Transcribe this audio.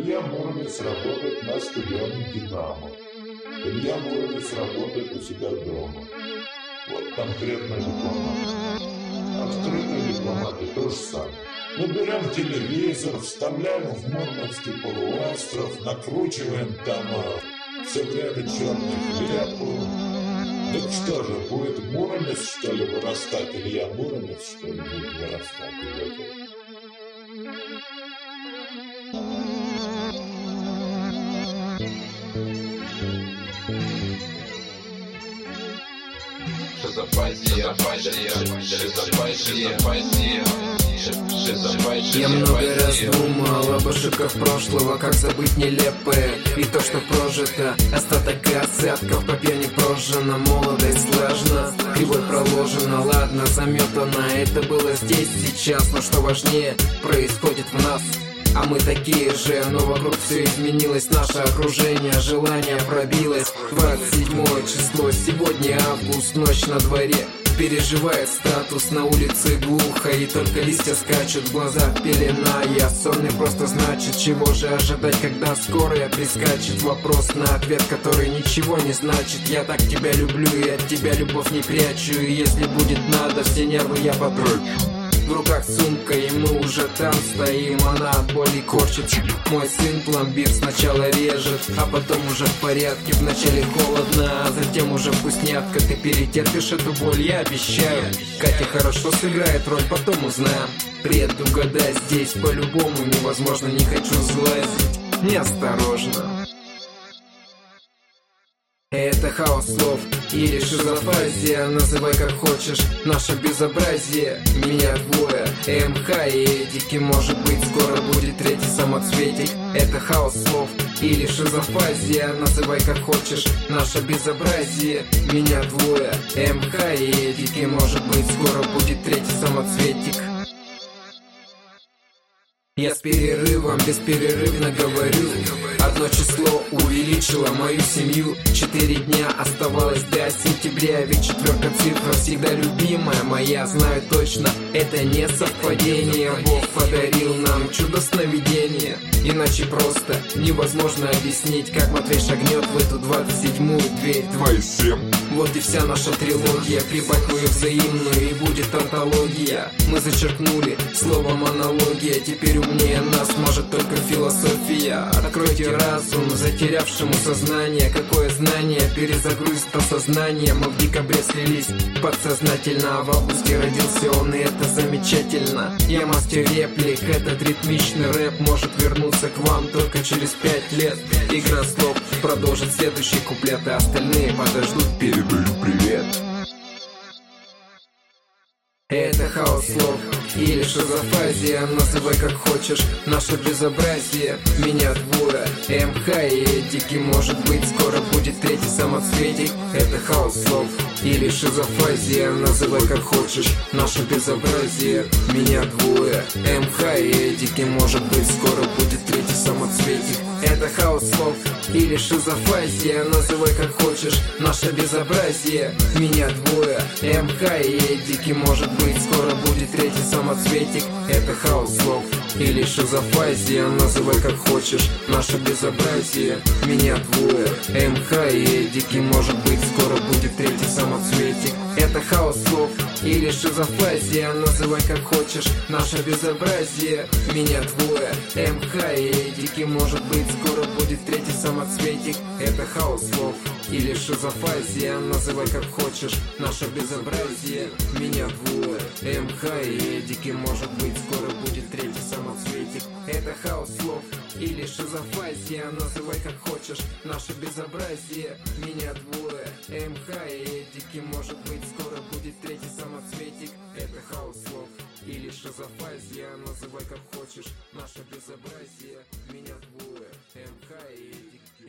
Илья Муромец работает на стадионе «Динамо». Илья Муромец работает у себя дома. Вот конкретно дипломат. Открытые дипломаты то же самое. Мы берем телевизор, вставляем в Мурманский полуостров, накручиваем там все время черный хлеб. Так что же, будет Муромец, что ли, вырастать? Илья Муромец, что ли, будет вырастать? Я много раз думал об ошибках прошлого, как забыть нелепое И то, что прожито, остаток и осадков по пьяни прожжена Молодость сложна, кривой проложена, ладно, заметана Это было здесь, сейчас, но что важнее, происходит в нас а мы такие же, но вокруг все изменилось. Наше окружение, желание пробилось. 27 число, сегодня август, ночь на дворе. Переживает статус на улице глухо И только листья скачут, в глазах пелена. Я сонный просто значит, чего же ожидать Когда скорая прискачет. Вопрос на ответ, который ничего не значит. Я так тебя люблю и от тебя любовь не прячу. И если будет надо, все нервы я потрачу в руках сумка, и мы уже там стоим. Она от боли корчит. Мой сын пломбир сначала режет А потом уже в порядке. Вначале холодно, а затем уже вкуснятка Ты перетерпишь эту боль, я обещаю. Катя хорошо сыграет роль, потом узнаем. Предугадать здесь по-любому невозможно Не хочу злазить, неосторожно это хаос слов или шизофазия. Называй как хочешь, наше безобразие. Меня двое, МХ и Эдики. Может быть скоро будет третий самоцветик. Это хаос слов или шизофазия. Называй как хочешь, наше безобразие. Меня двое, МХ и Эдики. Может быть скоро будет третий самоцветик. Я с перерывом бесперерывно говорю Одно число увеличило мою семью. Четыре дня оставалось до сентября. Ведь четверка цифра всегда любимая моя. Знаю точно, это не совпадение. Бог подарил нам чудо сновидения. Иначе просто невозможно объяснить Как Матвей шагнет в эту двадцать седьмую дверь. Твои семь Вот и вся наша трилогия. Прибавь мою взаимную и будет антология. Мы зачеркнули слово монология Теперь умнее нас может только философия. Откройте разум, затерявшему сознание. Какое знание? Перезагрузит осознание Мы в декабре слились подсознательно. А в августе родился он, и это замечательно. Я мастер реплик, этот ритмичный рэп Может вернуться к вам только через пять лет. Игра слов продолжит следующий куплет И остальные подождут, передаю привет. Это хаос слов или шизофазия Называй как хочешь, наше безобразие. Меня двое, МХ и Эдики Может быть скоро будет третий самоцветик. Это хаос слов или шизофазия. Называй как хочешь, наше безобразие. Меня двое, МХ и Эдики. Может быть скоро будет третий самоцветик. Это хаос слов или шизофазия. Называй как хочешь, наше безобразие. Меня двое, МХ и Эдики. Может быть скоро будет третий самоцветик. Это хаос слов или шизофазия. Называй как хочешь, наше безобразие. Меня двое, МХ и Эдики. Может быть скоро будет третий самоцветик Это хаос слов или шизофазия. Называй как хочешь, наше безобразие. Меня двое, МХ и Эдики Может быть скоро будет третий самоцветик. Это хаос слов или шизофазия. Называй как хочешь, наше безобразие. Меня двое, МХ и Эдики Может быть скоро будет третий самоцветик. Это хаос слов или шизофазия. Называй как хочешь, наше безобразие. Меня двое, МХ и Эдики Может быть скоро будет третий самоцветик Это хаос слов или шизофазия Называй как хочешь, наше безобразие Меня двое, МХ и Эдики